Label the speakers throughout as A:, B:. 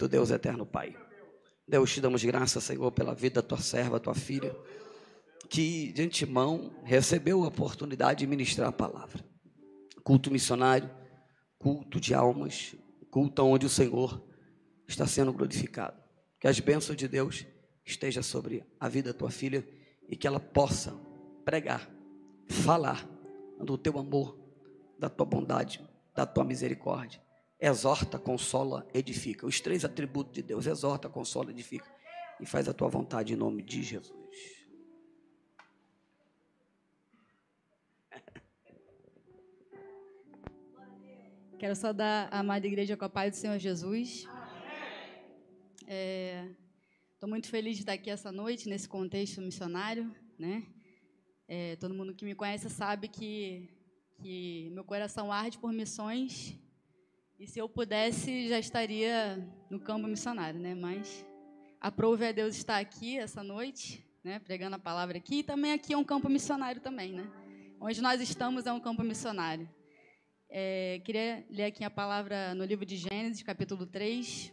A: Tu Deus eterno Pai. Deus, te damos graça, Senhor, pela vida da tua serva, tua filha, que de antemão recebeu a oportunidade de ministrar a palavra. Culto missionário, culto de almas, culto onde o Senhor está sendo glorificado. Que as bênçãos de Deus estejam sobre a vida da tua filha e que ela possa pregar, falar do teu amor, da tua bondade, da tua misericórdia. Exorta, consola, edifica. Os três atributos de Deus: exorta, consola, edifica. E faz a tua vontade em nome de Jesus.
B: Quero só dar a amada igreja com a paz do Senhor Jesus. Estou é, muito feliz de estar aqui essa noite, nesse contexto missionário. Né? É, todo mundo que me conhece sabe que, que meu coração arde por missões. E se eu pudesse, já estaria no campo missionário. Né? Mas aprove a Deus estar aqui essa noite, né? pregando a palavra aqui. E também aqui é um campo missionário também. Né? Onde nós estamos é um campo missionário. É, queria ler aqui a palavra no livro de Gênesis, capítulo 3.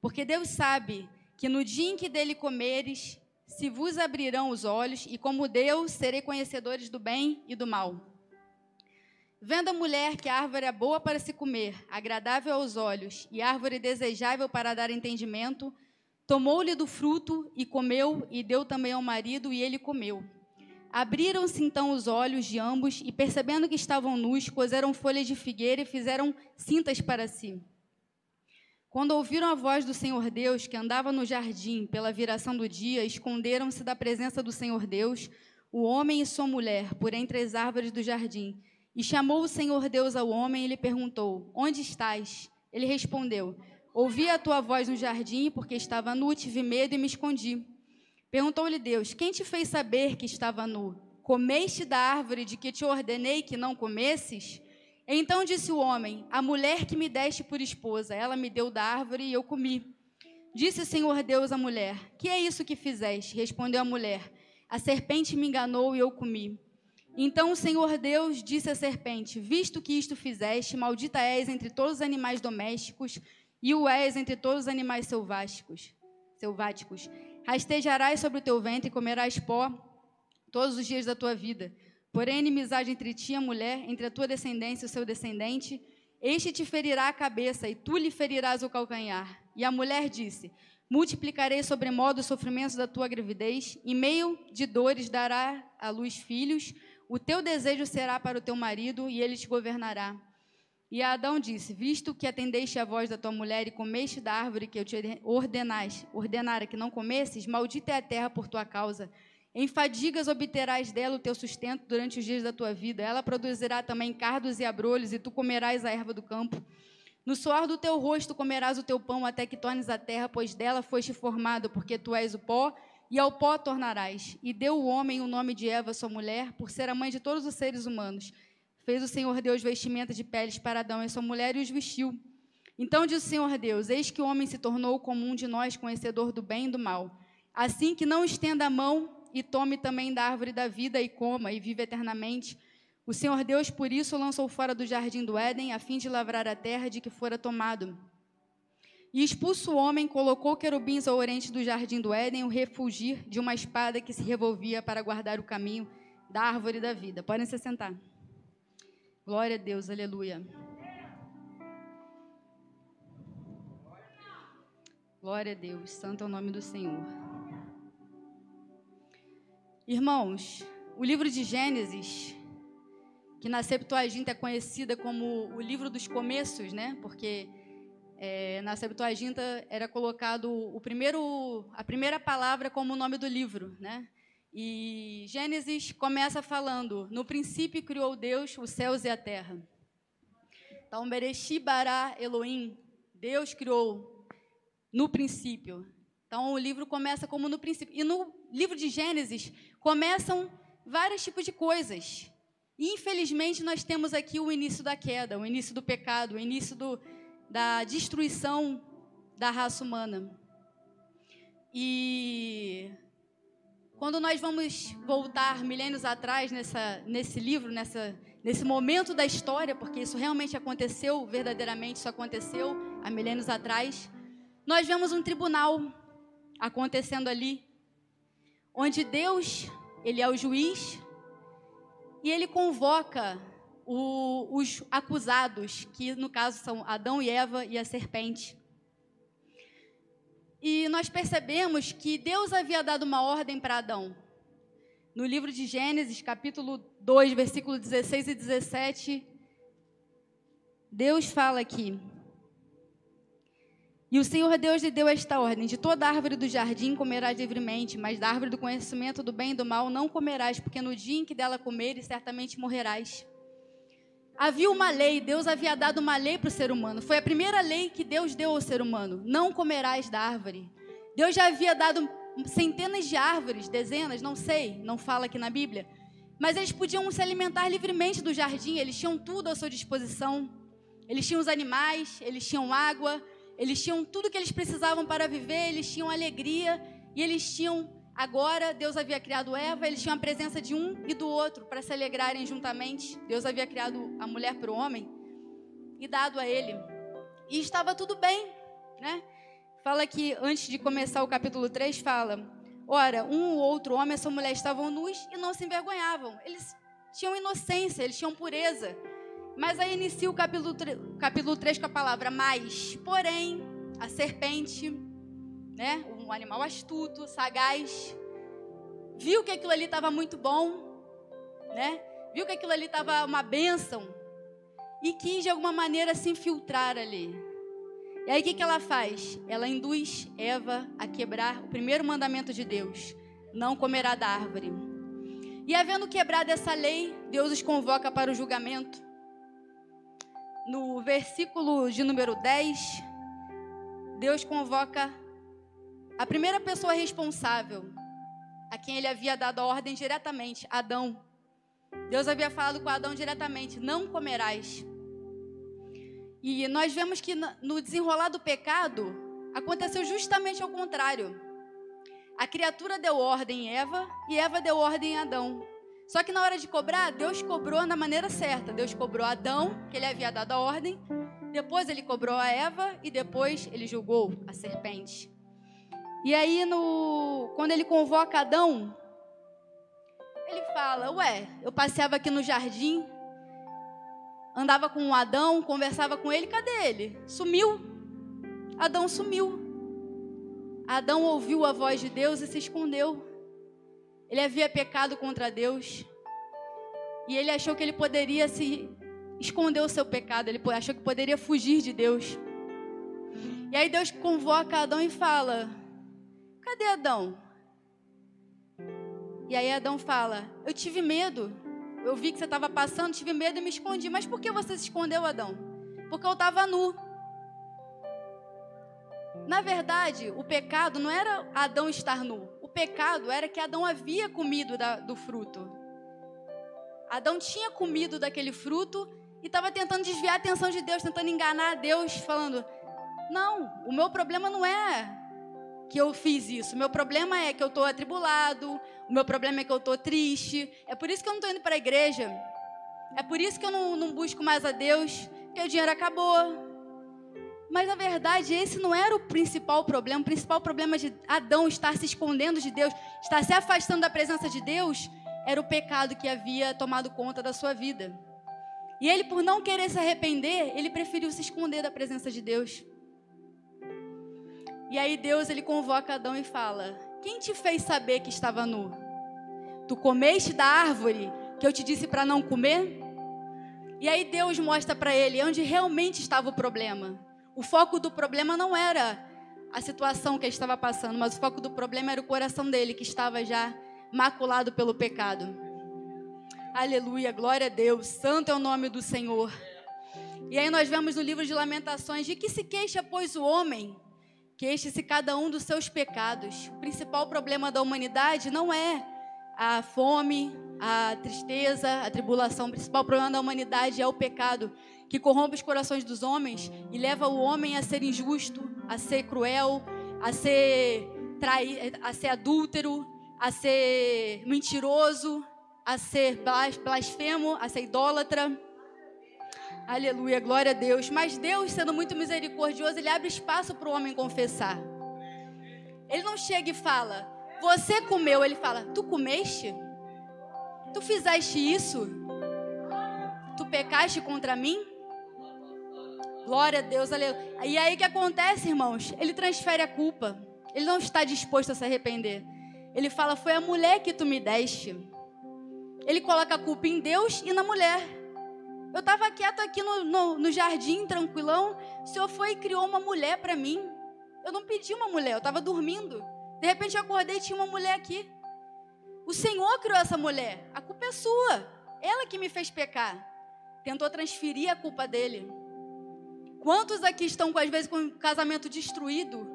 B: porque Deus sabe que no dia em que dele comeres, se vos abrirão os olhos, e como Deus serei conhecedores do bem e do mal. Vendo a mulher que a árvore é boa para se comer, agradável aos olhos, e árvore desejável para dar entendimento, tomou-lhe do fruto e comeu, e deu também ao marido, e ele comeu. Abriram-se então os olhos de ambos, e percebendo que estavam nus, coseram folhas de figueira e fizeram cintas para si. Quando ouviram a voz do Senhor Deus, que andava no jardim pela viração do dia, esconderam-se da presença do Senhor Deus, o homem e sua mulher, por entre as árvores do jardim. E chamou o Senhor Deus ao homem e lhe perguntou: Onde estás? Ele respondeu: Ouvi a tua voz no jardim, porque estava nu, tive medo e me escondi. Perguntou-lhe Deus: Quem te fez saber que estava nu? Comeste da árvore de que te ordenei que não comesses? Então disse o homem: A mulher que me deste por esposa, ela me deu da árvore e eu comi. Disse o Senhor Deus à mulher: Que é isso que fizeste? Respondeu a mulher: A serpente me enganou e eu comi. Então o Senhor Deus disse à serpente: Visto que isto fizeste, maldita és entre todos os animais domésticos e o és entre todos os animais selváticos. Selváticos. Rastejarás sobre o teu ventre e comerás pó todos os dias da tua vida. Porém, inimizade entre ti e a mulher, entre a tua descendência e o seu descendente, este te ferirá a cabeça e tu lhe ferirás o calcanhar. E a mulher disse: Multiplicarei sobremodo os sofrimentos da tua gravidez, e meio de dores dará à luz filhos. O teu desejo será para o teu marido, e ele te governará. E Adão disse: Visto que atendeste a voz da tua mulher e comeste da árvore que eu te ordenara que não comesses, maldita é a terra por tua causa em fadigas obterás dela o teu sustento durante os dias da tua vida. Ela produzirá também cardos e abrolhos, e tu comerás a erva do campo. No suor do teu rosto comerás o teu pão até que tornes a terra, pois dela foste formado, porque tu és o pó, e ao pó tornarás. E deu o homem o nome de Eva, sua mulher, por ser a mãe de todos os seres humanos. Fez o Senhor Deus vestimenta de peles para Adão e sua mulher e os vestiu. Então disse o Senhor Deus: Eis que o homem se tornou como um de nós, conhecedor do bem e do mal. Assim que não estenda a mão e tome também da árvore da vida e coma e vive eternamente. O Senhor Deus, por isso, lançou fora do jardim do Éden, a fim de lavrar a terra de que fora tomado. E expulso o homem, colocou querubins ao oriente do jardim do Éden, o refugir de uma espada que se revolvia para guardar o caminho da árvore da vida. Podem se sentar. Glória a Deus, aleluia. Glória a Deus, santo é o nome do Senhor. Irmãos, o livro de Gênesis, que na Septuaginta é conhecida como o livro dos começos, né? Porque é, na Septuaginta era colocado o primeiro, a primeira palavra como o nome do livro, né? E Gênesis começa falando: No princípio criou Deus os céus e a terra. Então, Bereshi bara Elohim, Deus criou no princípio. Então, o livro começa como no princípio. E no livro de Gênesis começam vários tipos de coisas. E, infelizmente, nós temos aqui o início da queda, o início do pecado, o início do, da destruição da raça humana. E quando nós vamos voltar milênios atrás nessa, nesse livro, nessa, nesse momento da história, porque isso realmente aconteceu, verdadeiramente isso aconteceu há milênios atrás, nós vemos um tribunal acontecendo ali, onde Deus, ele é o juiz, e ele convoca o, os acusados, que no caso são Adão e Eva e a serpente. E nós percebemos que Deus havia dado uma ordem para Adão. No livro de Gênesis, capítulo 2, versículo 16 e 17, Deus fala aqui: e o Senhor Deus lhe deu esta ordem: De toda árvore do jardim comerás livremente, mas da árvore do conhecimento do bem e do mal não comerás, porque no dia em que dela comeres, certamente morrerás. Havia uma lei, Deus havia dado uma lei para o ser humano. Foi a primeira lei que Deus deu ao ser humano: não comerás da árvore. Deus já havia dado centenas de árvores, dezenas, não sei, não fala aqui na Bíblia. Mas eles podiam se alimentar livremente do jardim, eles tinham tudo à sua disposição. Eles tinham os animais, eles tinham água, eles tinham tudo que eles precisavam para viver, eles tinham alegria e eles tinham agora Deus havia criado Eva, eles tinham a presença de um e do outro para se alegrarem juntamente. Deus havia criado a mulher para o homem e dado a ele. E estava tudo bem, né? Fala que antes de começar o capítulo 3 fala: "Ora, um ou outro homem e essa mulher estavam nus e não se envergonhavam. Eles tinham inocência, eles tinham pureza. Mas aí inicia o capítulo, capítulo 3 com a palavra mais. Porém, a serpente, né, um animal astuto, sagaz, viu que aquilo ali estava muito bom, né? Viu que aquilo ali estava uma bênção e quis de alguma maneira se infiltrar ali. E aí o que, que ela faz? Ela induz Eva a quebrar o primeiro mandamento de Deus: não comerá da árvore. E havendo quebrado essa lei, Deus os convoca para o julgamento no versículo de número 10, Deus convoca a primeira pessoa responsável, a quem ele havia dado a ordem diretamente, Adão. Deus havia falado com Adão diretamente: não comerás. E nós vemos que no desenrolar do pecado aconteceu justamente ao contrário. A criatura deu ordem em Eva e Eva deu ordem em Adão. Só que na hora de cobrar, Deus cobrou na maneira certa. Deus cobrou Adão, que ele havia dado a ordem. Depois ele cobrou a Eva e depois ele julgou a serpente. E aí no quando ele convoca Adão, ele fala: "Ué, eu passeava aqui no jardim, andava com o Adão, conversava com ele, cadê ele? Sumiu. Adão sumiu. Adão ouviu a voz de Deus e se escondeu. Ele havia pecado contra Deus. E ele achou que ele poderia se esconder o seu pecado, ele achou que poderia fugir de Deus. E aí Deus convoca Adão e fala: Cadê Adão? E aí Adão fala: Eu tive medo. Eu vi que você estava passando, tive medo e me escondi. Mas por que você se escondeu, Adão? Porque eu estava nu. Na verdade, o pecado não era Adão estar nu pecado era que Adão havia comido da, do fruto. Adão tinha comido daquele fruto e estava tentando desviar a atenção de Deus, tentando enganar Deus, falando: Não, o meu problema não é que eu fiz isso. O meu problema é que eu estou atribulado. O meu problema é que eu estou triste. É por isso que eu não estou indo para a igreja. É por isso que eu não, não busco mais a Deus, porque o dinheiro acabou. Mas na verdade, esse não era o principal problema. O principal problema de Adão estar se escondendo de Deus, estar se afastando da presença de Deus, era o pecado que havia tomado conta da sua vida. E ele, por não querer se arrepender, ele preferiu se esconder da presença de Deus. E aí Deus ele convoca Adão e fala: Quem te fez saber que estava nu? Tu comeste da árvore que eu te disse para não comer? E aí Deus mostra para ele onde realmente estava o problema. O foco do problema não era a situação que ele estava passando, mas o foco do problema era o coração dele, que estava já maculado pelo pecado. Aleluia, glória a Deus, santo é o nome do Senhor. E aí nós vemos no livro de Lamentações: de que se queixa, pois, o homem? Queixe-se cada um dos seus pecados. O principal problema da humanidade não é a fome, a tristeza, a tribulação. O principal problema da humanidade é o pecado, que corrompe os corações dos homens e leva o homem a ser injusto, a ser cruel, a ser, trai, a ser adúltero, a ser mentiroso, a ser blasfemo, a ser idólatra. Aleluia, glória a Deus. Mas Deus, sendo muito misericordioso, Ele abre espaço para o homem confessar. Ele não chega e fala, você comeu, ele fala: Tu comeste? Tu fizeste isso? Tu pecaste contra mim? Glória a Deus, aleluia. E aí o que acontece, irmãos? Ele transfere a culpa. Ele não está disposto a se arrepender. Ele fala: Foi a mulher que tu me deste. Ele coloca a culpa em Deus e na mulher. Eu estava quieto aqui no, no, no, jardim, tranquilão. O Senhor foi e criou uma mulher para mim. Eu não pedi uma mulher, eu estava dormindo. De repente eu acordei e tinha uma mulher aqui. O Senhor criou essa mulher. A culpa é sua. Ela que me fez pecar. Tentou transferir a culpa dele. Quantos aqui estão, às vezes, com o casamento destruído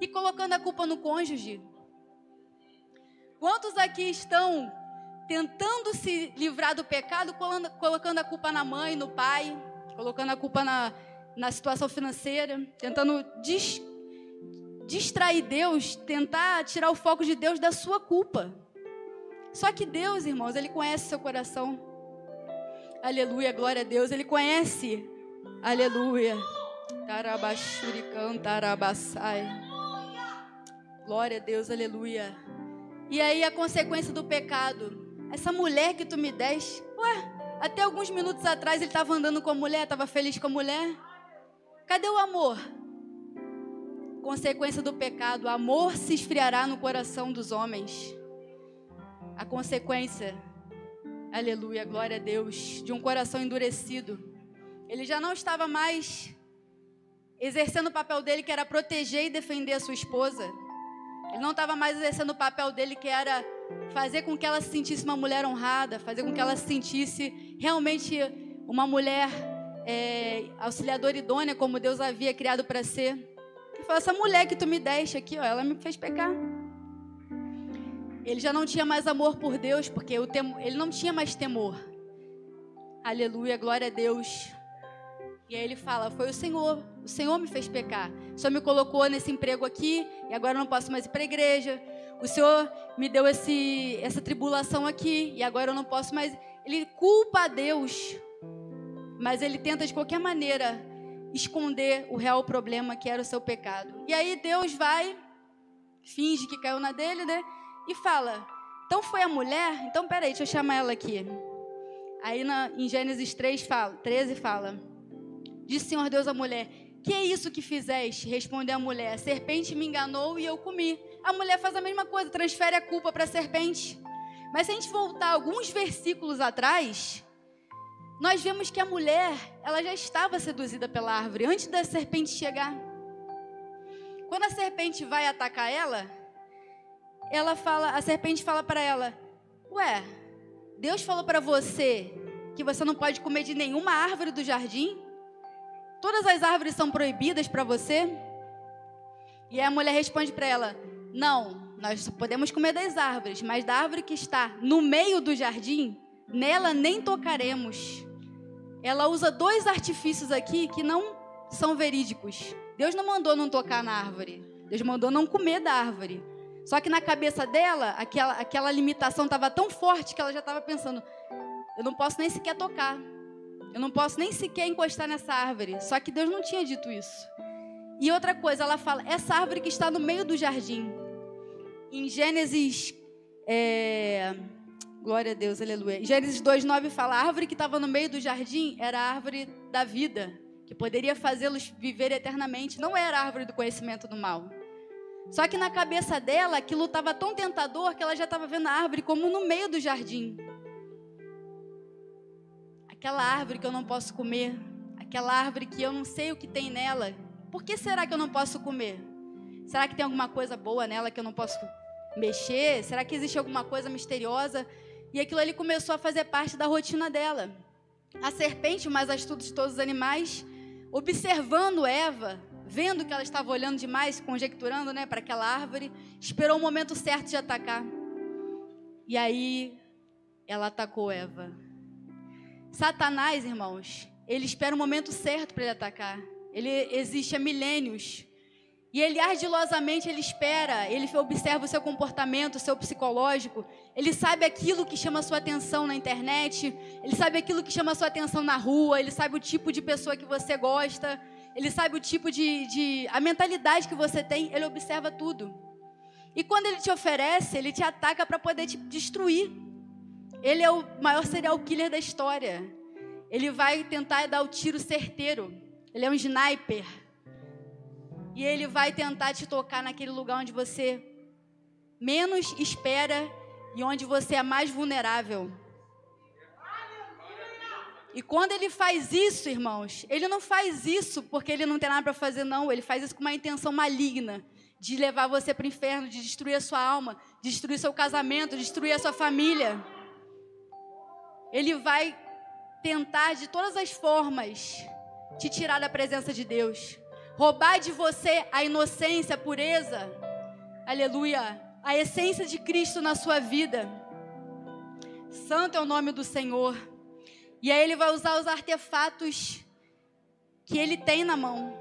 B: e colocando a culpa no cônjuge? Quantos aqui estão tentando se livrar do pecado, colocando a culpa na mãe, no pai, colocando a culpa na, na situação financeira, tentando distrair Deus, tentar tirar o foco de Deus da sua culpa. Só que Deus, irmãos, Ele conhece seu coração. Aleluia, glória a Deus. Ele conhece. Aleluia. Tarabashurican, tarabassai. Glória a Deus, aleluia. E aí a consequência do pecado. Essa mulher que tu me deste. Ué, até alguns minutos atrás ele estava andando com a mulher, estava feliz com a mulher. Cadê o amor? Consequência do pecado, o amor se esfriará no coração dos homens. A consequência, aleluia, glória a Deus, de um coração endurecido. Ele já não estava mais exercendo o papel dele, que era proteger e defender a sua esposa. Ele não estava mais exercendo o papel dele, que era fazer com que ela se sentisse uma mulher honrada, fazer com que ela se sentisse realmente uma mulher é, auxiliadora idônea, como Deus havia criado para ser. Ele falou: essa mulher que tu me deste aqui, ó, ela me fez pecar. Ele já não tinha mais amor por Deus, porque ele não tinha mais temor. Aleluia, glória a Deus. E aí ele fala: Foi o Senhor, o Senhor me fez pecar. O Senhor me colocou nesse emprego aqui e agora eu não posso mais ir para a igreja. O Senhor me deu esse, essa tribulação aqui e agora eu não posso mais. Ele culpa a Deus, mas ele tenta de qualquer maneira esconder o real problema que era o seu pecado. E aí Deus vai, finge que caiu na dele, né? E fala: Então foi a mulher? Então peraí, deixa eu chamar ela aqui. Aí na, em Gênesis 3 fala, 13 fala: Disse Senhor Deus à mulher: Que é isso que fizeste? Respondeu a mulher: A serpente me enganou e eu comi. A mulher faz a mesma coisa, transfere a culpa para a serpente. Mas se a gente voltar alguns versículos atrás, nós vemos que a mulher, ela já estava seduzida pela árvore antes da serpente chegar. Quando a serpente vai atacar ela, ela fala, a serpente fala para ela: "Ué, Deus falou para você que você não pode comer de nenhuma árvore do jardim? Todas as árvores são proibidas para você?" E a mulher responde para ela: "Não, nós podemos comer das árvores, mas da árvore que está no meio do jardim, nela nem tocaremos." ela usa dois artifícios aqui que não são verídicos. Deus não mandou não tocar na árvore. Deus mandou não comer da árvore. Só que na cabeça dela, aquela, aquela limitação estava tão forte que ela já estava pensando: eu não posso nem sequer tocar. Eu não posso nem sequer encostar nessa árvore. Só que Deus não tinha dito isso. E outra coisa, ela fala: essa árvore que está no meio do jardim. Em Gênesis é, Glória a Deus, aleluia. Gênesis 2,9 fala: a árvore que estava no meio do jardim era a árvore da vida, que poderia fazê-los viver eternamente. Não era a árvore do conhecimento do mal. Só que na cabeça dela, aquilo estava tão tentador que ela já estava vendo a árvore como no meio do jardim. Aquela árvore que eu não posso comer, aquela árvore que eu não sei o que tem nela. Por que será que eu não posso comer? Será que tem alguma coisa boa nela que eu não posso mexer? Será que existe alguma coisa misteriosa? E aquilo ali começou a fazer parte da rotina dela. A serpente, o mais astuto de todos os animais, observando Eva, vendo que ela estava olhando demais, conjecturando, né, para aquela árvore, esperou o momento certo de atacar. E aí ela atacou Eva. Satanás, irmãos, ele espera o momento certo para ele atacar. Ele existe há milênios. E ele ardilosamente ele espera, ele observa o seu comportamento, o seu psicológico. Ele sabe aquilo que chama a sua atenção na internet, ele sabe aquilo que chama a sua atenção na rua, ele sabe o tipo de pessoa que você gosta, ele sabe o tipo de, de a mentalidade que você tem, ele observa tudo. E quando ele te oferece, ele te ataca para poder te destruir. Ele é o maior serial killer da história. Ele vai tentar dar o tiro certeiro. Ele é um sniper. E ele vai tentar te tocar naquele lugar onde você menos espera e onde você é mais vulnerável. E quando ele faz isso, irmãos, ele não faz isso porque ele não tem nada para fazer, não. Ele faz isso com uma intenção maligna de levar você para o inferno, de destruir a sua alma, de destruir seu casamento, de destruir a sua família. Ele vai tentar de todas as formas te tirar da presença de Deus roubar de você a inocência, a pureza, aleluia, a essência de Cristo na sua vida. Santo é o nome do Senhor. E aí ele vai usar os artefatos que ele tem na mão.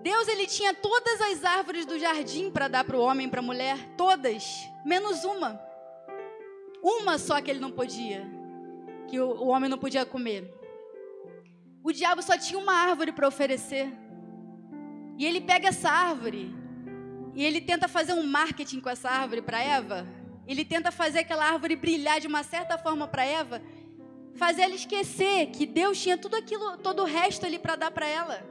B: Deus ele tinha todas as árvores do jardim para dar para o homem e para a mulher, todas, menos uma. Uma só que ele não podia, que o, o homem não podia comer. O diabo só tinha uma árvore para oferecer. E ele pega essa árvore e ele tenta fazer um marketing com essa árvore para Eva. Ele tenta fazer aquela árvore brilhar de uma certa forma para Eva, fazer ela esquecer que Deus tinha tudo aquilo, todo o resto ali para dar para ela.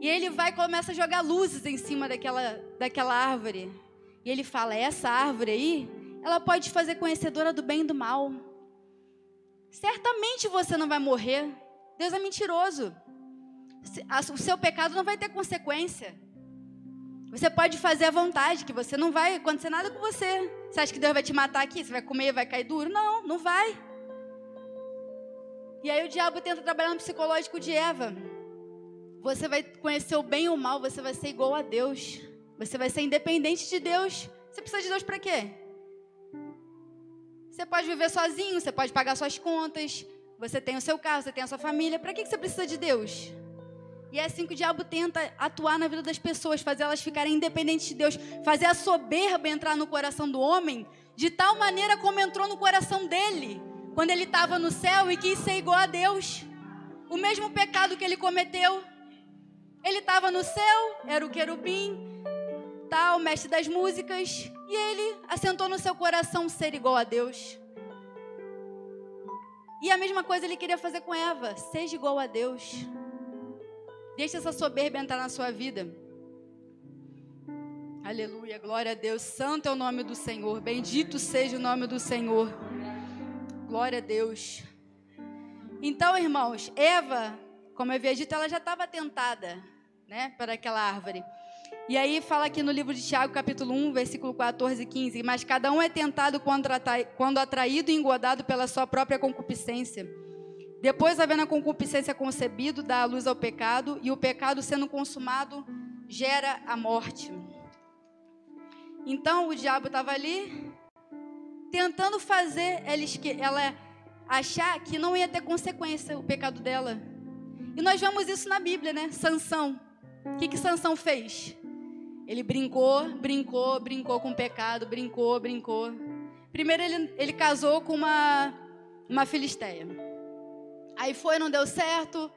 B: E ele vai e começa a jogar luzes em cima daquela, daquela árvore. E ele fala: essa árvore aí, ela pode te fazer conhecedora do bem e do mal. Certamente você não vai morrer. Deus é mentiroso o seu pecado não vai ter consequência. Você pode fazer à vontade, que você não vai acontecer nada com você. Você acha que Deus vai te matar aqui? Você vai comer e vai cair duro? Não, não vai. E aí o diabo tenta trabalhar no psicológico de Eva. Você vai conhecer o bem e o mal, você vai ser igual a Deus. Você vai ser independente de Deus. Você precisa de Deus para quê? Você pode viver sozinho, você pode pagar suas contas, você tem o seu carro, você tem a sua família. Para que você precisa de Deus? E é assim que o diabo tenta atuar na vida das pessoas, fazer elas ficarem independentes de Deus, fazer a soberba entrar no coração do homem, de tal maneira como entrou no coração dele, quando ele estava no céu e quis ser igual a Deus. O mesmo pecado que ele cometeu. Ele estava no céu, era o querubim, tal, mestre das músicas, e ele assentou no seu coração ser igual a Deus. E a mesma coisa ele queria fazer com Eva, seja igual a Deus. Deixe essa soberba entrar na sua vida. Aleluia, glória a Deus. Santo é o nome do Senhor. Bendito seja o nome do Senhor. Glória a Deus. Então, irmãos, Eva, como eu havia dito, ela já estava tentada, né, para aquela árvore. E aí fala aqui no livro de Tiago, capítulo 1, versículo 14 e 15, mas cada um é tentado quando atraído e engodado pela sua própria concupiscência. Depois, havendo a concupiscência concebido, dá a luz ao pecado, e o pecado sendo consumado gera a morte. Então o diabo estava ali tentando fazer ela, achar que não ia ter consequência o pecado dela. E nós vemos isso na Bíblia, né? Sansão. O que que Sansão fez? Ele brincou, brincou, brincou com o pecado, brincou, brincou. Primeiro ele, ele casou com uma, uma filisteia. Aí foi, não deu certo,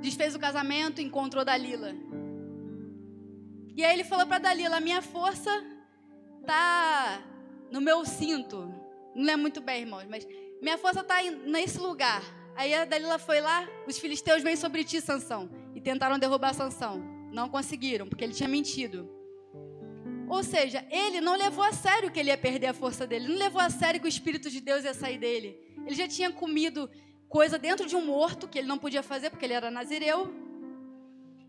B: desfez o casamento, encontrou Dalila. E aí ele falou para Dalila: minha força tá no meu cinto. Não lembro muito bem, irmãos, mas minha força tá nesse lugar. Aí a Dalila foi lá, os filisteus vêm sobre ti, Sansão, e tentaram derrubar Sansão. Não conseguiram, porque ele tinha mentido. Ou seja, ele não levou a sério que ele ia perder a força dele, não levou a sério que o Espírito de Deus ia sair dele. Ele já tinha comido coisa dentro de um morto que ele não podia fazer porque ele era nazireu.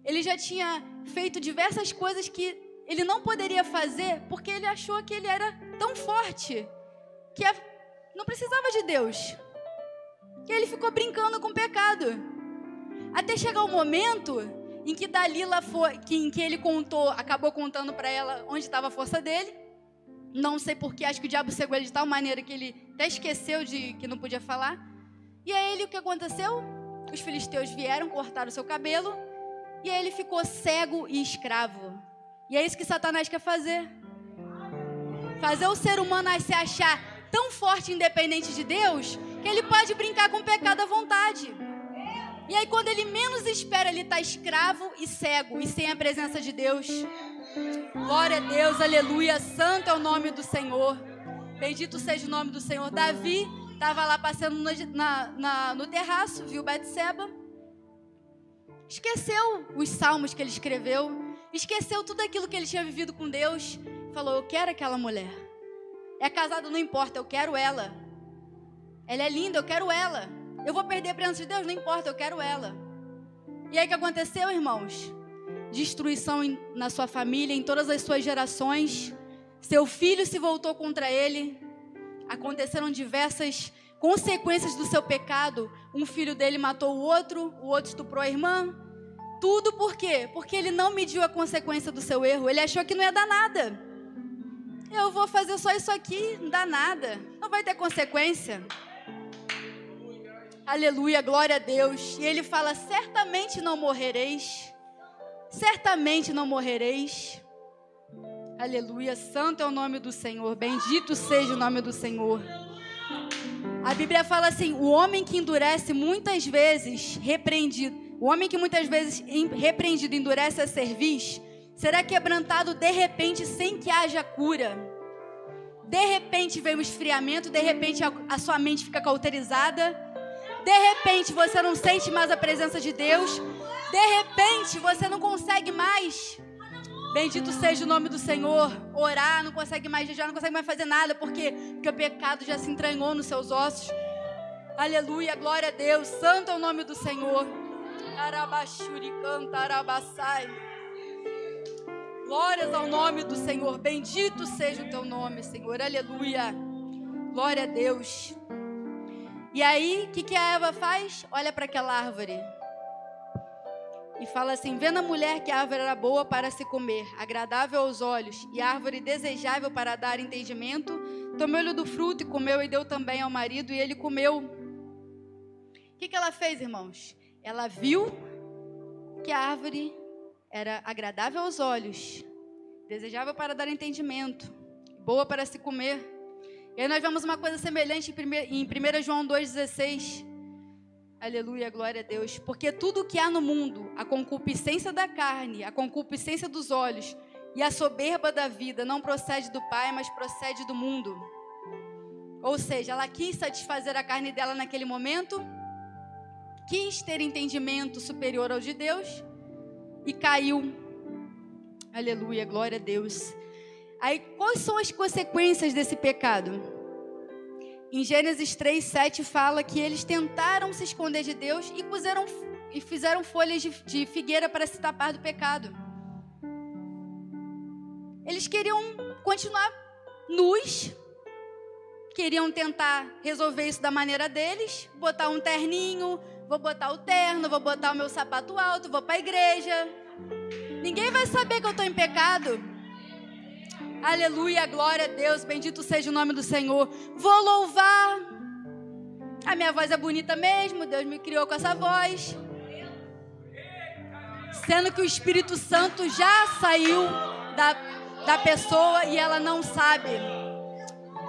B: Ele já tinha feito diversas coisas que ele não poderia fazer porque ele achou que ele era tão forte que não precisava de Deus. E ele ficou brincando com o pecado. Até chegar o momento em que Dalila foi, que, em que ele contou, acabou contando para ela onde estava a força dele. Não sei porquê, acho que o diabo cegou ele de tal maneira que ele até esqueceu de que não podia falar. E aí ele o que aconteceu? Os filisteus vieram, cortaram o seu cabelo, e aí ele ficou cego e escravo. E é isso que Satanás quer fazer. Fazer o ser humano se achar tão forte e independente de Deus, que ele pode brincar com o pecado à vontade. E aí, quando ele menos espera, ele está escravo e cego e sem a presença de Deus. Glória a Deus, aleluia. Santo é o nome do Senhor. Bendito seja o nome do Senhor. Davi estava lá passando no, na, na, no terraço, viu Betseba. Esqueceu os salmos que ele escreveu. Esqueceu tudo aquilo que ele tinha vivido com Deus. Falou: Eu quero aquela mulher. É casado, não importa, eu quero ela. Ela é linda, eu quero ela. Eu vou perder a presença de Deus? Não importa, eu quero ela. E aí o que aconteceu, irmãos? Destruição na sua família, em todas as suas gerações. Seu filho se voltou contra ele. Aconteceram diversas consequências do seu pecado. Um filho dele matou o outro, o outro estuprou a irmã. Tudo por quê? Porque ele não mediu a consequência do seu erro. Ele achou que não ia dar nada. Eu vou fazer só isso aqui, não dá nada. Não vai ter consequência. Aleluia, glória a Deus. E ele fala: certamente não morrereis. Certamente não morrereis. Aleluia, santo é o nome do Senhor. Bendito seja o nome do Senhor. A Bíblia fala assim: o homem que endurece muitas vezes repreendido, o homem que muitas vezes repreendido endurece a cerviz, será quebrantado de repente sem que haja cura. De repente vem o esfriamento, de repente a, a sua mente fica cauterizada de repente você não sente mais a presença de Deus. De repente você não consegue mais. Bendito seja o nome do Senhor. Orar, não consegue mais jejuar, não consegue mais fazer nada. Por quê? Porque o pecado já se entranhou nos seus ossos. Aleluia, glória a Deus. Santo é o nome do Senhor. Glórias ao nome do Senhor. Bendito seja o teu nome, Senhor. Aleluia. Glória a Deus. E aí, o que, que a Eva faz? Olha para aquela árvore. E fala assim: vendo a mulher que a árvore era boa para se comer, agradável aos olhos, e árvore desejável para dar entendimento, tomou-lhe do fruto e comeu, e deu também ao marido, e ele comeu. O que, que ela fez, irmãos? Ela viu que a árvore era agradável aos olhos, desejável para dar entendimento, boa para se comer. E aí nós vemos uma coisa semelhante em 1 João 2,16. Aleluia, glória a Deus. Porque tudo que há no mundo, a concupiscência da carne, a concupiscência dos olhos e a soberba da vida, não procede do Pai, mas procede do mundo. Ou seja, ela quis satisfazer a carne dela naquele momento, quis ter entendimento superior ao de Deus e caiu. Aleluia, glória a Deus. Aí, quais são as consequências desse pecado? Em Gênesis 3, 7 fala que eles tentaram se esconder de Deus e, puseram, e fizeram folhas de, de figueira para se tapar do pecado. Eles queriam continuar nus, queriam tentar resolver isso da maneira deles, botar um terninho, vou botar o terno, vou botar o meu sapato alto, vou para a igreja. Ninguém vai saber que eu estou em pecado. Aleluia, glória a Deus, bendito seja o nome do Senhor. Vou louvar. A minha voz é bonita mesmo, Deus me criou com essa voz. Sendo que o Espírito Santo já saiu da, da pessoa e ela não sabe.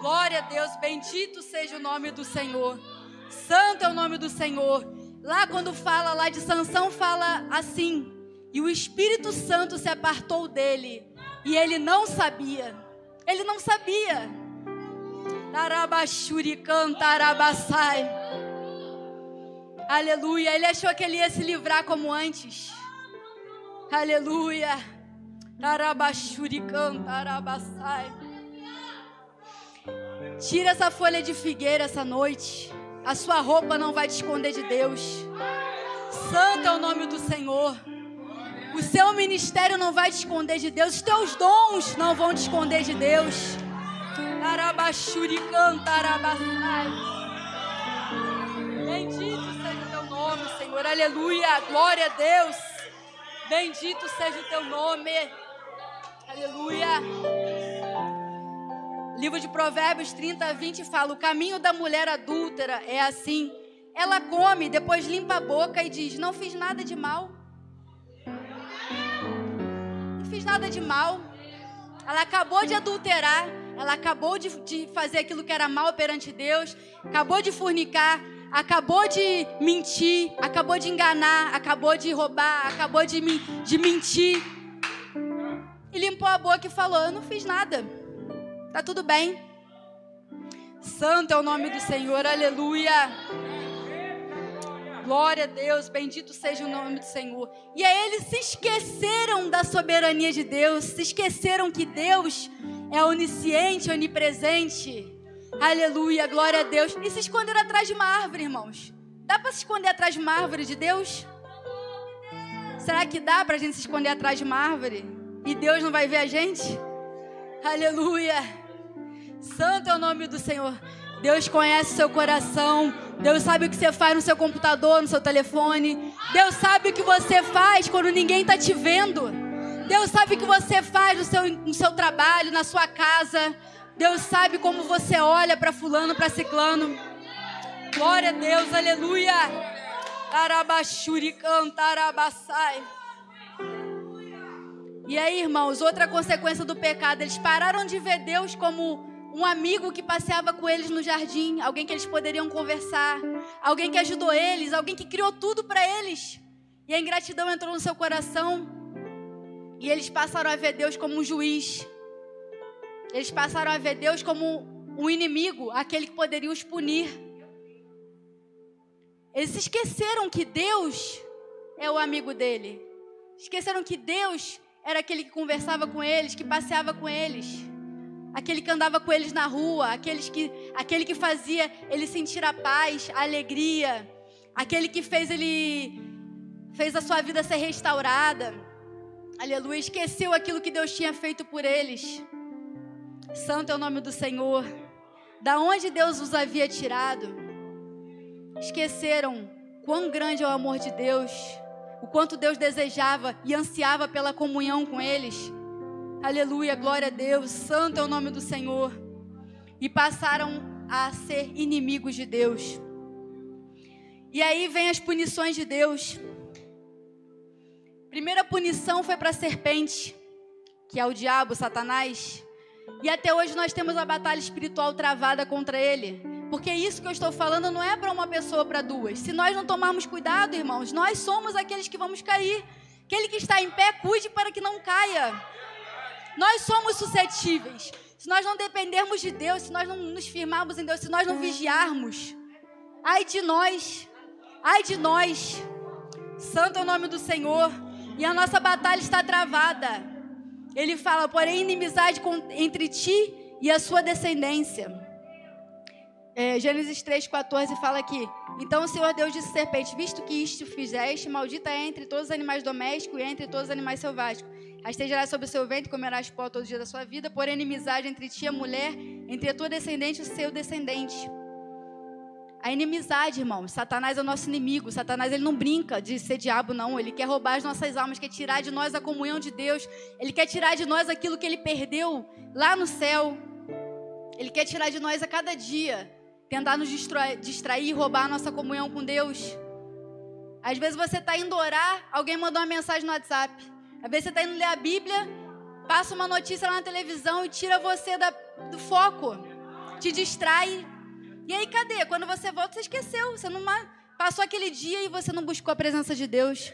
B: Glória a Deus, bendito seja o nome do Senhor. Santo é o nome do Senhor. Lá quando fala lá de Sansão, fala assim: e o Espírito Santo se apartou dele e ele não sabia. Ele não sabia. Tarabashurican, tarabassai. Aleluia. Ele achou que ele ia se livrar como antes. Aleluia. Tarabashurican, tarabassai. Tira essa folha de figueira essa noite. A sua roupa não vai te esconder de Deus. Santo é o nome do Senhor. O seu ministério não vai te esconder de Deus. Os teus dons não vão te esconder de Deus. Bendito seja o teu nome, Senhor. Aleluia. Glória a Deus. Bendito seja o teu nome. Aleluia. Livro de Provérbios 30, 20 fala: O caminho da mulher adúltera é assim. Ela come, depois limpa a boca e diz: Não fiz nada de mal. Fiz nada de mal. Ela acabou de adulterar. Ela acabou de, de fazer aquilo que era mal perante Deus. Acabou de fornicar. Acabou de mentir. Acabou de enganar. Acabou de roubar. Acabou de, de mentir e limpou a boca e falou: Eu não fiz nada, tá tudo bem. Santo é o nome do Senhor, aleluia. Glória a Deus, bendito seja o nome do Senhor. E aí eles se esqueceram da soberania de Deus, se esqueceram que Deus é onisciente, onipresente. Aleluia, glória a Deus. E se esconderam atrás de uma árvore, irmãos. Dá para se esconder atrás de uma árvore de Deus? Será que dá para a gente se esconder atrás de uma árvore? E Deus não vai ver a gente? Aleluia. Santo é o nome do Senhor. Deus conhece o seu coração. Deus sabe o que você faz no seu computador, no seu telefone. Deus sabe o que você faz quando ninguém está te vendo. Deus sabe o que você faz no seu, no seu trabalho, na sua casa. Deus sabe como você olha para fulano, para ciclano. Glória a Deus, aleluia. Arabashuri cantarabassai. E aí, irmãos, outra consequência do pecado, eles pararam de ver Deus como um amigo que passeava com eles no jardim, alguém que eles poderiam conversar, alguém que ajudou eles, alguém que criou tudo para eles. E a ingratidão entrou no seu coração. E eles passaram a ver Deus como um juiz. Eles passaram a ver Deus como um inimigo, aquele que poderia os punir. Eles esqueceram que Deus é o amigo dele. Esqueceram que Deus era aquele que conversava com eles, que passeava com eles, aquele que andava com eles na rua, aqueles que, aquele que fazia ele sentir a paz, a alegria, aquele que fez ele fez a sua vida ser restaurada. Aleluia, esqueceu aquilo que Deus tinha feito por eles. Santo é o nome do Senhor. Da onde Deus os havia tirado? Esqueceram quão grande é o amor de Deus o quanto Deus desejava e ansiava pela comunhão com eles. Aleluia, glória a Deus, santo é o nome do Senhor. E passaram a ser inimigos de Deus. E aí vem as punições de Deus. Primeira punição foi para a serpente, que é o diabo, Satanás. E até hoje nós temos a batalha espiritual travada contra ele. Porque isso que eu estou falando não é para uma pessoa para duas. Se nós não tomarmos cuidado, irmãos, nós somos aqueles que vamos cair. Aquele que está em pé, cuide para que não caia. Nós somos suscetíveis. Se nós não dependermos de Deus, se nós não nos firmarmos em Deus, se nós não vigiarmos, ai de nós, ai de nós. Santo é o nome do Senhor. E a nossa batalha está travada. Ele fala, porém, inimizade entre ti e a sua descendência. É, Gênesis 3,14 fala aqui: Então o Senhor Deus disse à serpente: Visto que isto fizeste, maldita é entre todos os animais domésticos e entre todos os animais selváticos. Rastejarás sobre o seu ventre comerás pó todos os dias da sua vida, por inimizade entre ti e a mulher, entre a tua descendente e o seu descendente. A inimizade, irmão. Satanás é o nosso inimigo. Satanás ele não brinca de ser diabo, não. Ele quer roubar as nossas almas, quer tirar de nós a comunhão de Deus. Ele quer tirar de nós aquilo que ele perdeu lá no céu. Ele quer tirar de nós a cada dia tentar nos distrair, roubar a nossa comunhão com Deus. Às vezes você está indo orar, alguém mandou uma mensagem no WhatsApp. Às vezes você está indo ler a Bíblia, passa uma notícia lá na televisão e tira você da, do foco, te distrai. E aí, cadê? Quando você volta, você esqueceu. Você não passou aquele dia e você não buscou a presença de Deus.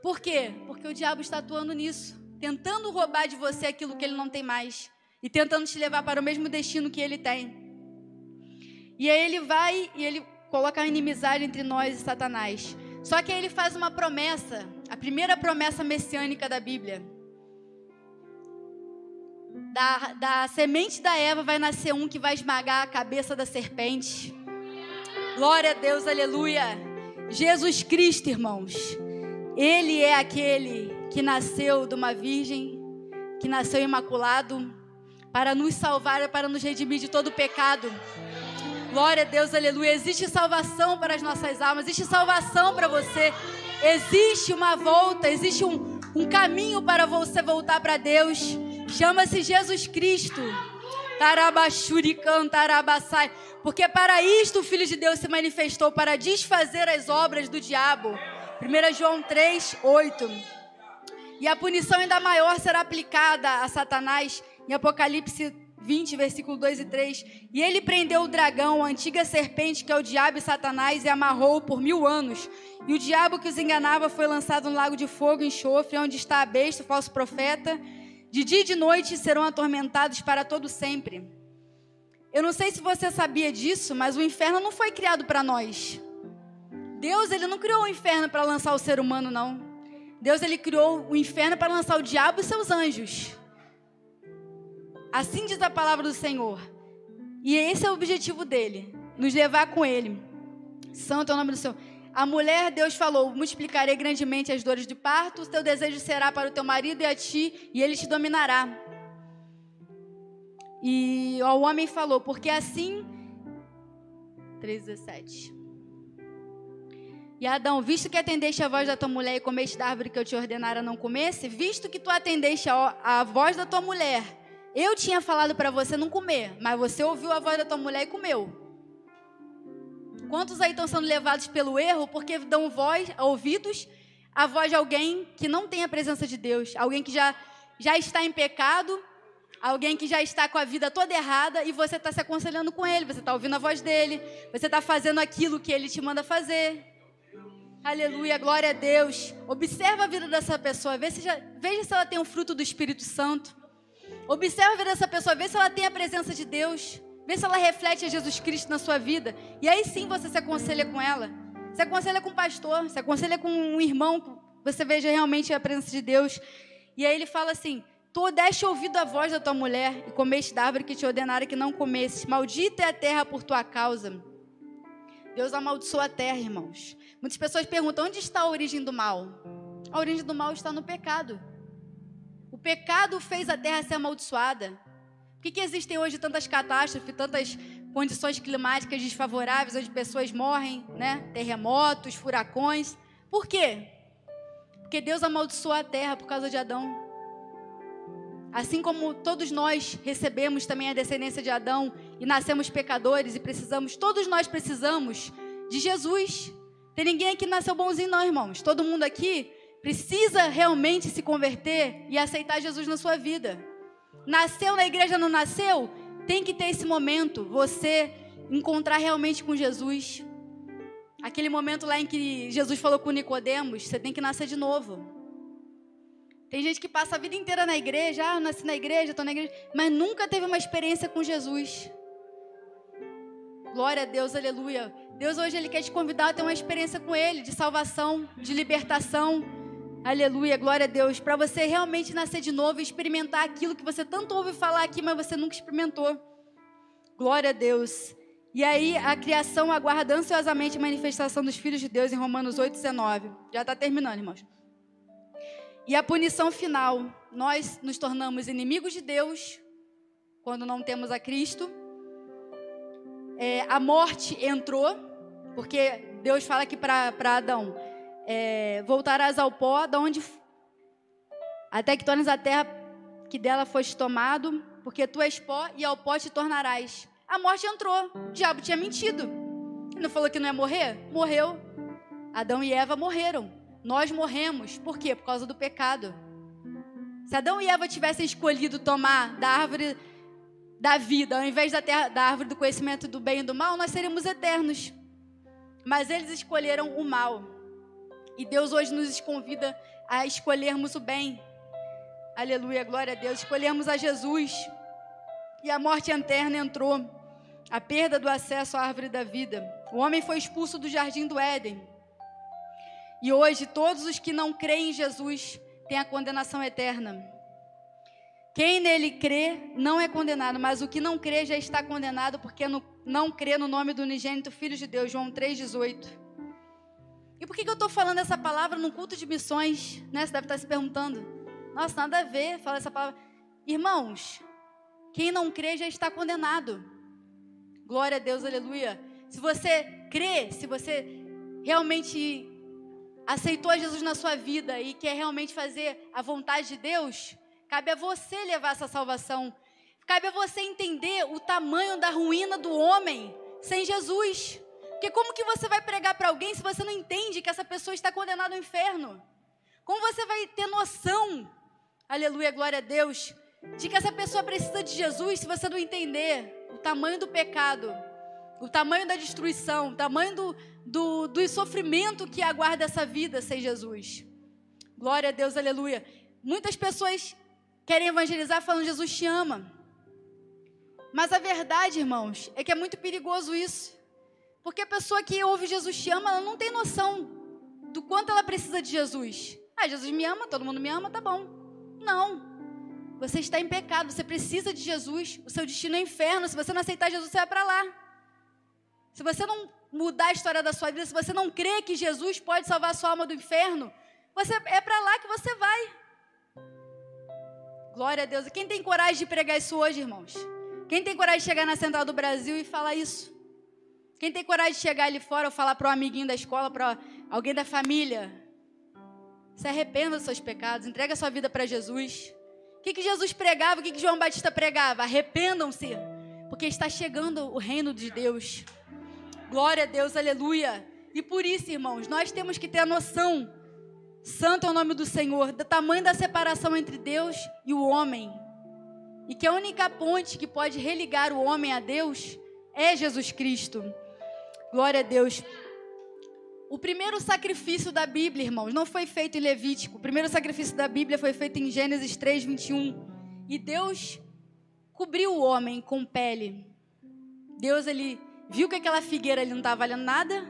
B: Por quê? Porque o diabo está atuando nisso, tentando roubar de você aquilo que ele não tem mais e tentando te levar para o mesmo destino que ele tem. E aí ele vai e ele coloca a inimizade entre nós e Satanás. Só que aí ele faz uma promessa A primeira promessa messiânica da Bíblia. Da, da semente da Eva vai nascer um que vai esmagar a cabeça da serpente. Glória a Deus, aleluia. Jesus Cristo, irmãos. Ele é aquele que nasceu de uma virgem, que nasceu imaculado, para nos salvar, para nos redimir de todo pecado. Glória a Deus, aleluia. Existe salvação para as nossas almas, existe salvação para você. Existe uma volta, existe um, um caminho para você voltar para Deus. Chama-se Jesus Cristo. Tarabassai. Porque para isto o Filho de Deus se manifestou para desfazer as obras do diabo. 1 João 3, 8. E a punição ainda maior será aplicada a Satanás em Apocalipse 20, versículo 2 e 3. E ele prendeu o dragão, a antiga serpente, que é o diabo e Satanás, e amarrou por mil anos. E o diabo que os enganava foi lançado no lago de fogo e enxofre, onde está a besta, o falso profeta. De dia e de noite serão atormentados para todo sempre. Eu não sei se você sabia disso, mas o inferno não foi criado para nós. Deus, ele não criou o inferno para lançar o ser humano, não. Deus, ele criou o inferno para lançar o diabo e seus anjos. Assim diz a palavra do Senhor. E esse é o objetivo dele, nos levar com ele. Santo é o nome do Senhor. A mulher, Deus falou: multiplicarei grandemente as dores de parto, o teu desejo será para o teu marido e a ti, e ele te dominará. E o homem falou: porque assim. 3,17. E Adão, visto que atendeste a voz da tua mulher e comeste da árvore que eu te ordenara não comesse, visto que tu atendeste a, a voz da tua mulher eu tinha falado para você não comer, mas você ouviu a voz da tua mulher e comeu. Quantos aí estão sendo levados pelo erro porque dão voz, ouvidos à voz de alguém que não tem a presença de Deus, alguém que já, já está em pecado, alguém que já está com a vida toda errada e você está se aconselhando com ele, você está ouvindo a voz dele, você está fazendo aquilo que ele te manda fazer. Aleluia, glória a Deus. Observa a vida dessa pessoa, veja, veja se ela tem um fruto do Espírito Santo. Observe a vida dessa pessoa, vê se ela tem a presença de Deus. Vê se ela reflete a Jesus Cristo na sua vida. E aí sim você se aconselha com ela. Se aconselha com o pastor, se aconselha com um irmão, você veja realmente a presença de Deus. E aí ele fala assim: Tu deste ouvido a voz da tua mulher e comeste da árvore que te ordenara que não comesses. Maldita é a terra por tua causa. Deus amaldiçoa a terra, irmãos. Muitas pessoas perguntam: onde está a origem do mal? A origem do mal está no pecado pecado fez a terra ser amaldiçoada. Por que, que existem hoje tantas catástrofes, tantas condições climáticas desfavoráveis, onde pessoas morrem, né? Terremotos, furacões. Por quê? Porque Deus amaldiçoou a terra por causa de Adão. Assim como todos nós recebemos também a descendência de Adão e nascemos pecadores e precisamos, todos nós precisamos de Jesus. Tem ninguém aqui que nasceu bonzinho, não, irmãos. Todo mundo aqui precisa realmente se converter e aceitar Jesus na sua vida. Nasceu na igreja, não nasceu? Tem que ter esse momento, você encontrar realmente com Jesus. Aquele momento lá em que Jesus falou com Nicodemos, você tem que nascer de novo. Tem gente que passa a vida inteira na igreja, ah, nasci na igreja, estou na igreja, mas nunca teve uma experiência com Jesus. Glória a Deus, aleluia. Deus hoje ele quer te convidar a ter uma experiência com Ele, de salvação, de libertação, Aleluia, glória a Deus. Para você realmente nascer de novo e experimentar aquilo que você tanto ouve falar aqui, mas você nunca experimentou. Glória a Deus. E aí, a criação aguarda ansiosamente a manifestação dos filhos de Deus em Romanos 8, 19. Já está terminando, irmãos. E a punição final. Nós nos tornamos inimigos de Deus quando não temos a Cristo. É, a morte entrou, porque Deus fala aqui para Adão: é, voltarás ao pó, da onde até que tornes a terra que dela foste tomado, porque tu és pó e ao pó te tornarás. A morte entrou, o diabo tinha mentido. Não falou que não ia morrer? Morreu. Adão e Eva morreram. Nós morremos. Por quê? Por causa do pecado. Se Adão e Eva tivessem escolhido tomar da árvore da vida, ao invés da, terra, da árvore do conhecimento do bem e do mal, nós seríamos eternos. Mas eles escolheram o mal. E Deus hoje nos convida a escolhermos o bem. Aleluia, glória a Deus. Escolhermos a Jesus. E a morte eterna entrou. A perda do acesso à árvore da vida. O homem foi expulso do jardim do Éden. E hoje, todos os que não creem em Jesus têm a condenação eterna. Quem nele crê não é condenado, mas o que não crê já está condenado, porque não crê no nome do unigênito Filho de Deus. João 3,18. E por que, que eu estou falando essa palavra num culto de missões? Né? Você deve estar se perguntando. Nossa, nada a ver falar essa palavra. Irmãos, quem não crê já está condenado. Glória a Deus, aleluia. Se você crê, se você realmente aceitou Jesus na sua vida e quer realmente fazer a vontade de Deus, cabe a você levar essa salvação. Cabe a você entender o tamanho da ruína do homem sem Jesus. Porque como que você vai pregar para alguém se você não entende que essa pessoa está condenada ao inferno? Como você vai ter noção, aleluia, glória a Deus, de que essa pessoa precisa de Jesus se você não entender o tamanho do pecado, o tamanho da destruição, o tamanho do, do, do sofrimento que aguarda essa vida sem Jesus. Glória a Deus, aleluia. Muitas pessoas querem evangelizar falando Jesus te ama. Mas a verdade, irmãos, é que é muito perigoso isso. Porque a pessoa que ouve Jesus te ama, ela não tem noção do quanto ela precisa de Jesus. Ah, Jesus me ama, todo mundo me ama, tá bom. Não. Você está em pecado, você precisa de Jesus. O seu destino é inferno. Se você não aceitar Jesus, você vai para lá. Se você não mudar a história da sua vida, se você não crê que Jesus pode salvar a sua alma do inferno, você é para lá que você vai. Glória a Deus. E quem tem coragem de pregar isso hoje, irmãos? Quem tem coragem de chegar na Central do Brasil e falar isso? Quem tem coragem de chegar ali fora ou falar para um amiguinho da escola, para alguém da família? Se arrependa dos seus pecados, entrega a sua vida para Jesus. O que, que Jesus pregava? O que, que João Batista pregava? Arrependam-se, porque está chegando o reino de Deus. Glória a Deus, aleluia. E por isso, irmãos, nós temos que ter a noção, santo é o nome do Senhor, do tamanho da separação entre Deus e o homem. E que a única ponte que pode religar o homem a Deus é Jesus Cristo. Glória a Deus. O primeiro sacrifício da Bíblia, irmãos, não foi feito em Levítico. O primeiro sacrifício da Bíblia foi feito em Gênesis 3, 21. E Deus cobriu o homem com pele. Deus, ele viu que aquela figueira ele não estava valendo nada.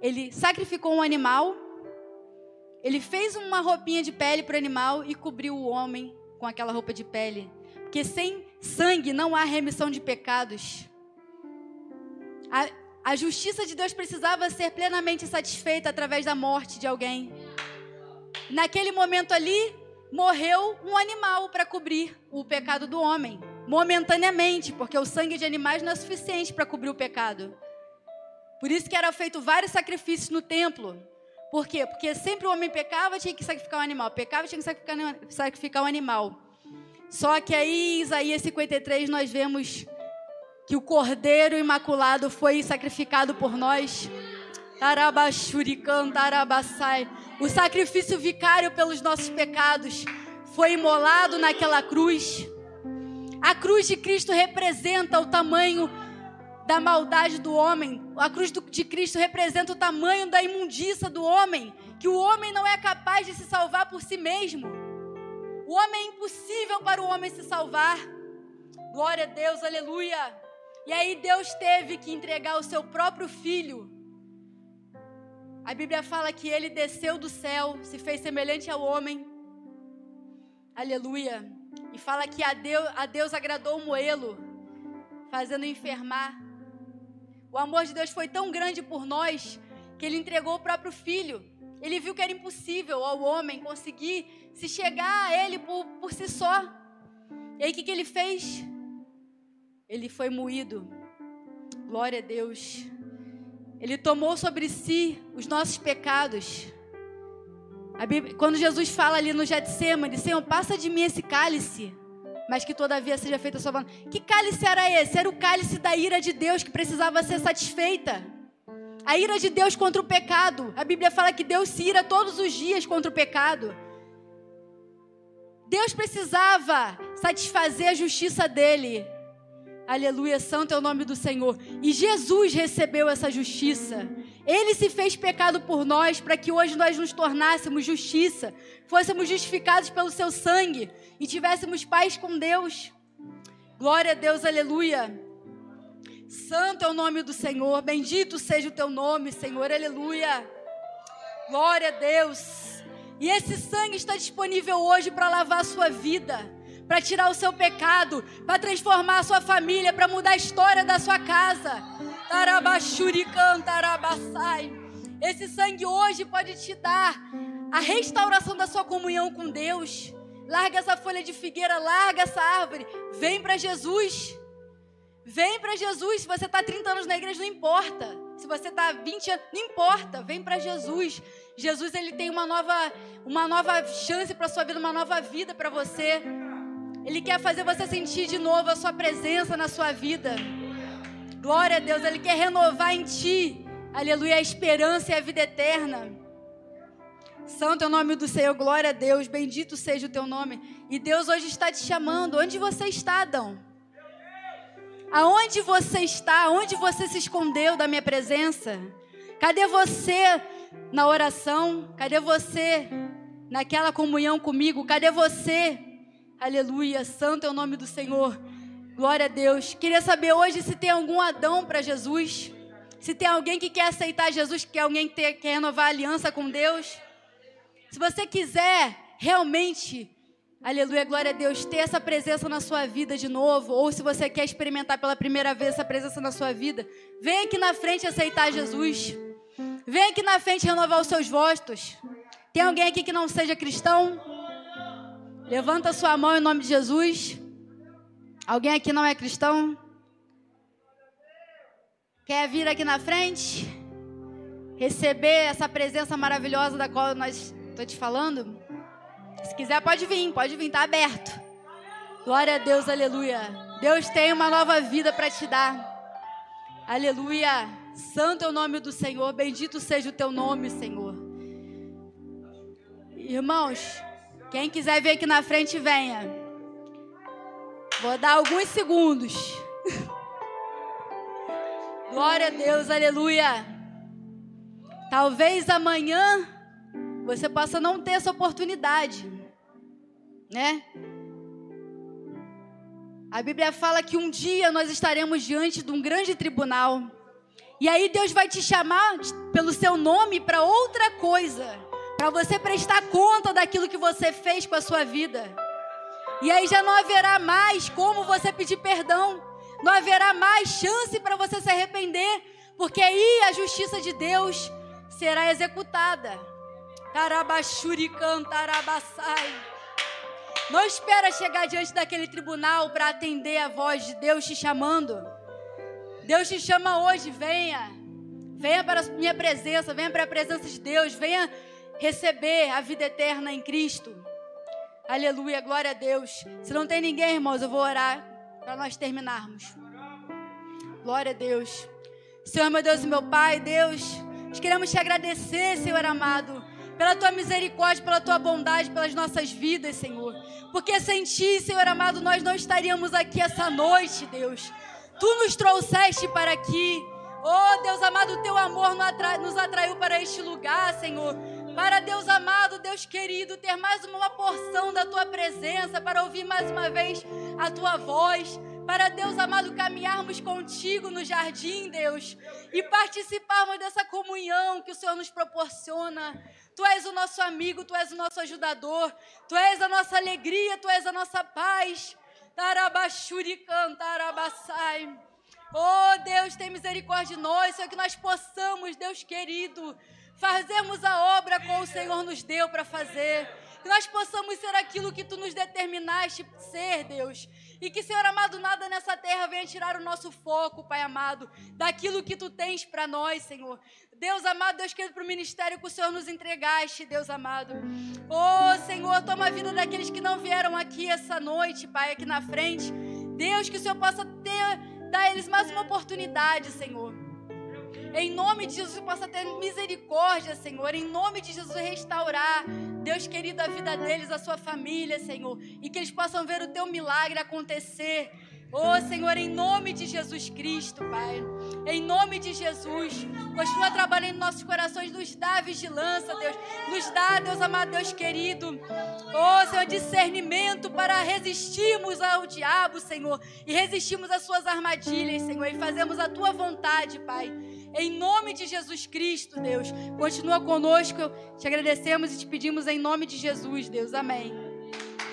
B: Ele sacrificou um animal. Ele fez uma roupinha de pele para o animal e cobriu o homem com aquela roupa de pele. Porque sem sangue não há remissão de pecados. A justiça de Deus precisava ser plenamente satisfeita através da morte de alguém. Naquele momento ali, morreu um animal para cobrir o pecado do homem, momentaneamente, porque o sangue de animais não é suficiente para cobrir o pecado. Por isso que eram feitos vários sacrifícios no templo. Por quê? Porque sempre o homem pecava, tinha que sacrificar um animal. Pecava, tinha que sacrificar, sacrificar um animal. Só que aí em Isaías 53 nós vemos que o Cordeiro Imaculado foi sacrificado por nós. O sacrifício vicário pelos nossos pecados foi imolado naquela cruz. A cruz de Cristo representa o tamanho da maldade do homem. A cruz de Cristo representa o tamanho da imundícia do homem, que o homem não é capaz de se salvar por si mesmo. O homem é impossível para o homem se salvar. Glória a Deus, aleluia. E aí Deus teve que entregar o seu próprio filho. A Bíblia fala que ele desceu do céu, se fez semelhante ao homem. Aleluia. E fala que a Deus, a Deus agradou o moelo, fazendo enfermar. O amor de Deus foi tão grande por nós que ele entregou o próprio filho. Ele viu que era impossível ao homem conseguir se chegar a ele por, por si só. E aí o que, que ele fez? Ele foi moído. Glória a Deus. Ele tomou sobre si os nossos pecados. Bíblia, quando Jesus fala ali no Getsemane, Senhor, passa de mim esse cálice, mas que todavia seja feita a sua vontade. Que cálice era esse? Era o cálice da ira de Deus que precisava ser satisfeita. A ira de Deus contra o pecado. A Bíblia fala que Deus se ira todos os dias contra o pecado. Deus precisava satisfazer a justiça dele. Aleluia, santo é o nome do Senhor. E Jesus recebeu essa justiça. Ele se fez pecado por nós para que hoje nós nos tornássemos justiça, fôssemos justificados pelo seu sangue e tivéssemos paz com Deus. Glória a Deus, aleluia. Santo é o nome do Senhor, bendito seja o teu nome, Senhor, aleluia. Glória a Deus. E esse sangue está disponível hoje para lavar a sua vida, para tirar o seu pecado, para transformar a sua família, para mudar a história da sua casa. Tarabassai. Esse sangue hoje pode te dar a restauração da sua comunhão com Deus. Larga essa folha de figueira, larga essa árvore. Vem para Jesus. Vem para Jesus. Se você está 30 anos na igreja, não importa. Se você está 20 anos, não importa. Vem para Jesus. Jesus ele tem uma nova, uma nova chance para sua vida, uma nova vida para você. Ele quer fazer você sentir de novo a sua presença na sua vida. Glória a Deus, ele quer renovar em ti. Aleluia, a esperança e a vida eterna. Santo é o nome do Senhor, glória a Deus, bendito seja o teu nome. E Deus hoje está te chamando. Onde você está, Adão? Aonde você está? Onde você se escondeu da minha presença? Cadê você na oração? Cadê você naquela comunhão comigo? Cadê você? Aleluia, santo é o nome do Senhor. Glória a Deus. Queria saber hoje se tem algum Adão para Jesus. Se tem alguém que quer aceitar Jesus, que quer alguém que quer renovar a aliança com Deus. Se você quiser realmente Aleluia, glória a Deus, ter essa presença na sua vida de novo, ou se você quer experimentar pela primeira vez essa presença na sua vida, vem aqui na frente aceitar Jesus. Vem aqui na frente renovar os seus votos. Tem alguém aqui que não seja cristão? Levanta sua mão em nome de Jesus. Alguém aqui não é cristão? Quer vir aqui na frente? Receber essa presença maravilhosa da qual nós estou te falando? Se quiser, pode vir, pode vir, está aberto. Glória a Deus, aleluia. Deus tem uma nova vida para te dar. Aleluia. Santo é o nome do Senhor, bendito seja o teu nome, Senhor. Irmãos, quem quiser vir aqui na frente, venha. Vou dar alguns segundos. Glória a Deus, aleluia. Talvez amanhã você possa não ter essa oportunidade, né? A Bíblia fala que um dia nós estaremos diante de um grande tribunal. E aí Deus vai te chamar pelo seu nome para outra coisa, para você prestar conta daquilo que você fez com a sua vida. E aí já não haverá mais como você pedir perdão, não haverá mais chance para você se arrepender, porque aí a justiça de Deus será executada. Tarabashurican, tarabassai. Não espera chegar diante daquele tribunal para atender a voz de Deus te chamando. Deus te chama hoje, venha. Venha para a minha presença, venha para a presença de Deus, venha receber a vida eterna em Cristo. Aleluia, glória a Deus. Se não tem ninguém, irmãos, eu vou orar para nós terminarmos. Glória a Deus. Senhor, meu Deus e meu Pai, Deus, nós queremos te agradecer, Senhor amado pela tua misericórdia, pela tua bondade, pelas nossas vidas, Senhor. Porque sem ti, Senhor amado, nós não estaríamos aqui essa noite, Deus. Tu nos trouxeste para aqui. Oh, Deus amado, o teu amor nos atraiu para este lugar, Senhor. Para Deus amado, Deus querido, ter mais uma porção da tua presença, para ouvir mais uma vez a tua voz para Deus amado caminharmos contigo no jardim, Deus, e participarmos dessa comunhão que o Senhor nos proporciona. Tu és o nosso amigo, tu és o nosso ajudador, tu és a nossa alegria, tu és a nossa paz. Tarabashurican, tarabassai. Oh, Deus, tem misericórdia de nós, Senhor, que nós possamos, Deus querido, fazermos a obra com o Senhor nos deu para fazer. Que nós possamos ser aquilo que tu nos determinaste ser, Deus. E que, Senhor amado, nada nessa terra venha tirar o nosso foco, Pai amado, daquilo que tu tens para nós, Senhor. Deus amado, Deus querido, para o ministério que o Senhor nos entregaste, Deus amado. Oh, Senhor, toma a vida daqueles que não vieram aqui essa noite, Pai, aqui na frente. Deus, que o Senhor possa ter, dar a eles mais uma oportunidade, Senhor. Em nome de Jesus, possa ter misericórdia, Senhor. Em nome de Jesus, restaurar, Deus querido, a vida deles, a sua família, Senhor. E que eles possam ver o teu milagre acontecer. Oh, Senhor, em nome de Jesus Cristo, Pai. Em nome de Jesus. Continua trabalhando em nossos corações. Nos dá vigilância, Deus. Nos dá, Deus amado, Deus querido. Oh, Senhor, discernimento para resistirmos ao diabo, Senhor. E resistirmos às suas armadilhas, Senhor. E fazemos a tua vontade, Pai. Em nome de Jesus Cristo, Deus. Continua conosco. Te agradecemos e te pedimos em nome de Jesus, Deus. Amém.